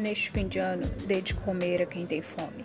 neste fim de ano, dê de comer a quem tem fome.